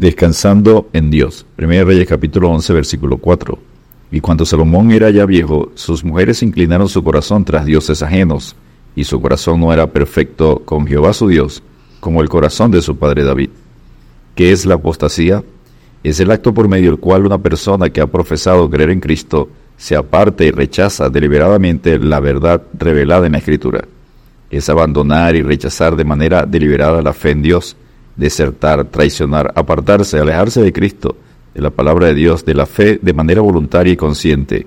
Descansando en Dios. 1 Reyes capítulo 11 versículo 4. Y cuando Salomón era ya viejo, sus mujeres inclinaron su corazón tras dioses ajenos, y su corazón no era perfecto con Jehová su Dios, como el corazón de su padre David. ¿Qué es la apostasía? Es el acto por medio del cual una persona que ha profesado creer en Cristo se aparta y rechaza deliberadamente la verdad revelada en la Escritura. Es abandonar y rechazar de manera deliberada la fe en Dios, desertar, traicionar, apartarse, alejarse de Cristo, de la palabra de Dios, de la fe de manera voluntaria y consciente.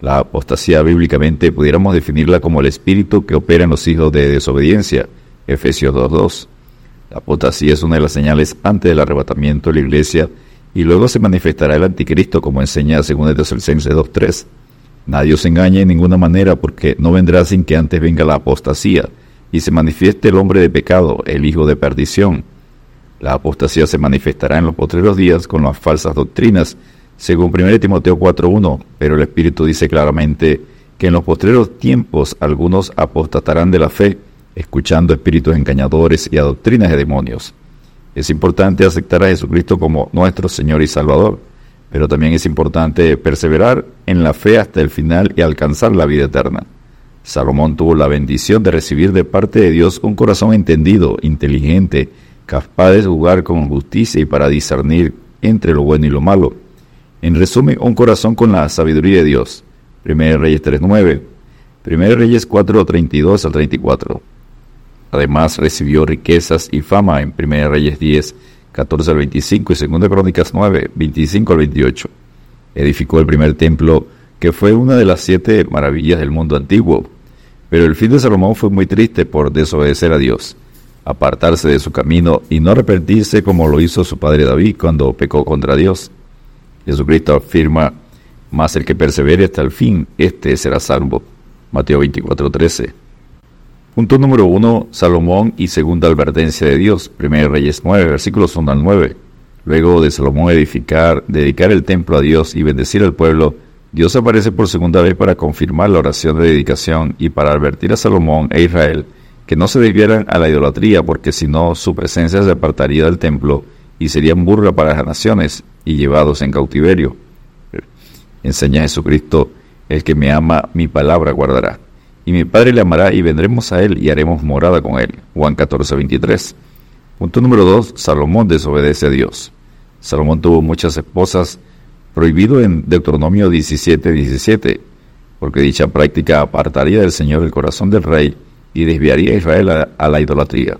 La apostasía bíblicamente pudiéramos definirla como el espíritu que opera en los hijos de desobediencia. Efesios 2.2. La apostasía es una de las señales antes del arrebatamiento de la iglesia y luego se manifestará el anticristo como enseña 2 Tesalonicenses 2.3. Nadie os engañe en ninguna manera porque no vendrá sin que antes venga la apostasía y se manifieste el hombre de pecado, el hijo de perdición la apostasía se manifestará en los postreros días con las falsas doctrinas, según 1 Timoteo 4.1, pero el Espíritu dice claramente que en los postreros tiempos algunos apostatarán de la fe, escuchando espíritus engañadores y a doctrinas de demonios. Es importante aceptar a Jesucristo como nuestro Señor y Salvador, pero también es importante perseverar en la fe hasta el final y alcanzar la vida eterna. Salomón tuvo la bendición de recibir de parte de Dios un corazón entendido, inteligente, capaz de jugar con justicia y para discernir entre lo bueno y lo malo. En resumen, un corazón con la sabiduría de Dios. 1 Reyes 3.9, 1 Reyes 4.32 al 34. Además recibió riquezas y fama en 1 Reyes 10, 14 al 25 y 2 Crónicas 9, 25 al 28. Edificó el primer templo, que fue una de las siete maravillas del mundo antiguo. Pero el fin de Salomón fue muy triste por desobedecer a Dios apartarse de su camino y no arrepentirse como lo hizo su padre David cuando pecó contra Dios. Jesucristo afirma, más el que persevere hasta el fin, éste será salvo. Mateo 24:13. Punto número 1, Salomón y segunda advertencia de Dios, 1 Reyes 9, versículos 1 al 9. Luego de Salomón edificar, dedicar el templo a Dios y bendecir al pueblo, Dios aparece por segunda vez para confirmar la oración de dedicación y para advertir a Salomón e Israel que no se desviaran a la idolatría, porque si no su presencia se apartaría del templo y serían burla para las naciones y llevados en cautiverio. Enseña Jesucristo, el que me ama, mi palabra guardará. Y mi Padre le amará y vendremos a él y haremos morada con él. Juan 14, 23. Punto número 2. Salomón desobedece a Dios. Salomón tuvo muchas esposas, prohibido en Deuteronomio 17, 17, porque dicha práctica apartaría del Señor el corazón del rey y desviaría a Israel a, la idolatría.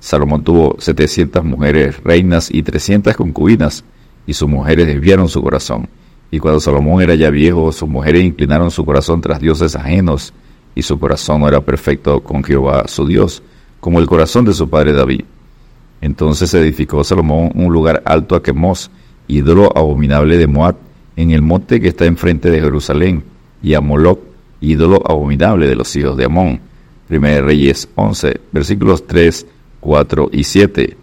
Salomón tuvo 700 mujeres reinas y 300 concubinas, y sus mujeres desviaron su corazón. Y cuando Salomón era ya viejo, sus mujeres inclinaron su corazón tras dioses ajenos, y su corazón no era perfecto con Jehová su Dios, como el corazón de su padre David. Entonces edificó Salomón un lugar alto a Quemos, ídolo abominable de Moab, en el monte que está enfrente de Jerusalén, y a Moloch, ídolo abominable de los hijos de Amón 1 Reyes 11, versículos 3, 4 y 7.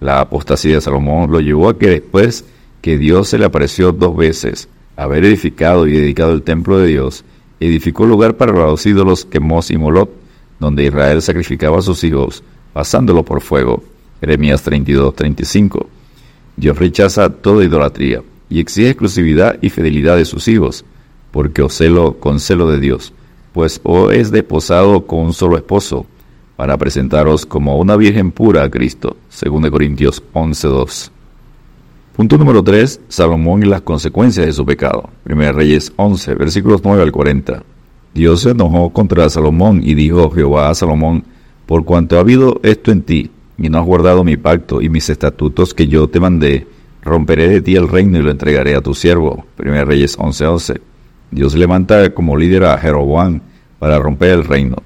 La apostasía de Salomón lo llevó a que después que Dios se le apareció dos veces, haber edificado y dedicado el templo de Dios, edificó lugar para los ídolos Quemos y Molot, donde Israel sacrificaba a sus hijos, pasándolo por fuego. Jeremías 32, 35. Dios rechaza toda idolatría y exige exclusividad y fidelidad de sus hijos, porque os celo con celo de Dios pues o es desposado con un solo esposo, para presentaros como una virgen pura a Cristo, según Corintios 11.2. Punto número 3. Salomón y las consecuencias de su pecado. 1 Reyes 11, versículos 9 al 40. Dios se enojó contra Salomón y dijo Jehová a Salomón, por cuanto ha habido esto en ti, y no has guardado mi pacto y mis estatutos que yo te mandé, romperé de ti el reino y lo entregaré a tu siervo. 1 Reyes 11.11. Dios levanta como líder a Jeroboam para romper el reino,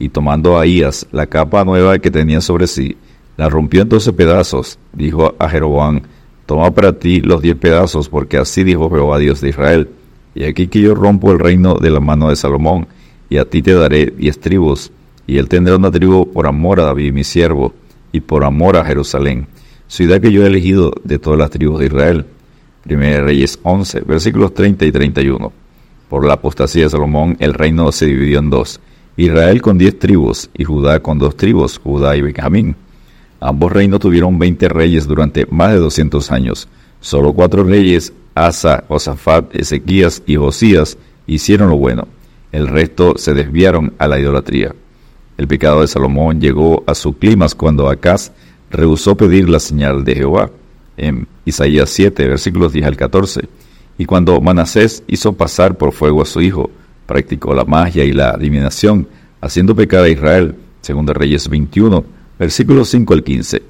y tomando a la capa nueva que tenía sobre sí, la rompió en doce pedazos, dijo a Jeroboam, toma para ti los diez pedazos, porque así dijo Jehová Dios de Israel, y aquí que yo rompo el reino de la mano de Salomón, y a ti te daré diez tribus, y él tendrá una tribu por amor a David mi siervo, y por amor a Jerusalén, ciudad que yo he elegido de todas las tribus de Israel. 1 Reyes 11, versículos 30 y 31. Por la apostasía de Salomón, el reino se dividió en dos. Israel con diez tribus y Judá con dos tribus, Judá y Benjamín. Ambos reinos tuvieron 20 reyes durante más de 200 años. Solo cuatro reyes, Asa, Josafat, Ezequías y Josías, hicieron lo bueno. El resto se desviaron a la idolatría. El pecado de Salomón llegó a su clímax cuando Acaz rehusó pedir la señal de Jehová, en Isaías 7, versículos 10 al 14, y cuando Manasés hizo pasar por fuego a su hijo, practicó la magia y la adivinación, haciendo pecar a Israel, según de Reyes 21, versículos 5 al 15.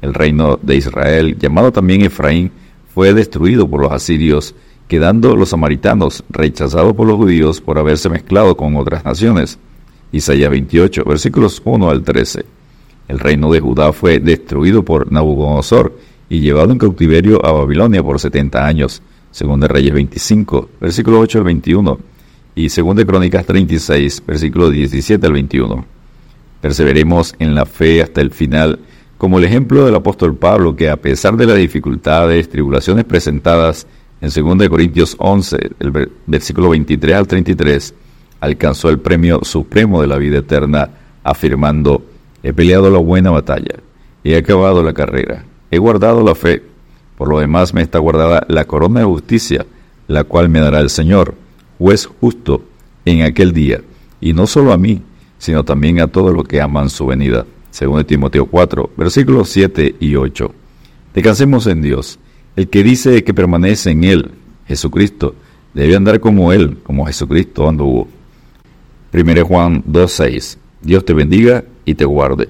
El reino de Israel, llamado también Efraín, fue destruido por los asirios, quedando los samaritanos rechazados por los judíos por haberse mezclado con otras naciones. Isaías 28, versículos 1 al 13. El reino de Judá fue destruido por Nabucodonosor y llevado en cautiverio a Babilonia por 70 años, según de Reyes 25, versículos 8 al 21, y según de Crónicas 36, versículos 17 al 21. Perseveremos en la fe hasta el final, como el ejemplo del apóstol Pablo, que a pesar de las dificultades, tribulaciones presentadas en 2 Corintios 11, el versículo 23 al 33, alcanzó el premio supremo de la vida eterna, afirmando, he peleado la buena batalla, he acabado la carrera, he guardado la fe, por lo demás me está guardada la corona de justicia, la cual me dará el Señor, juez justo, en aquel día, y no solo a mí, sino también a todos los que aman su venida. Según Timoteo 4, versículos 7 y 8. Descansemos en Dios. El que dice que permanece en Él, Jesucristo, debe andar como Él, como Jesucristo anduvo. 1 Juan 2.6. Dios te bendiga y te guarde.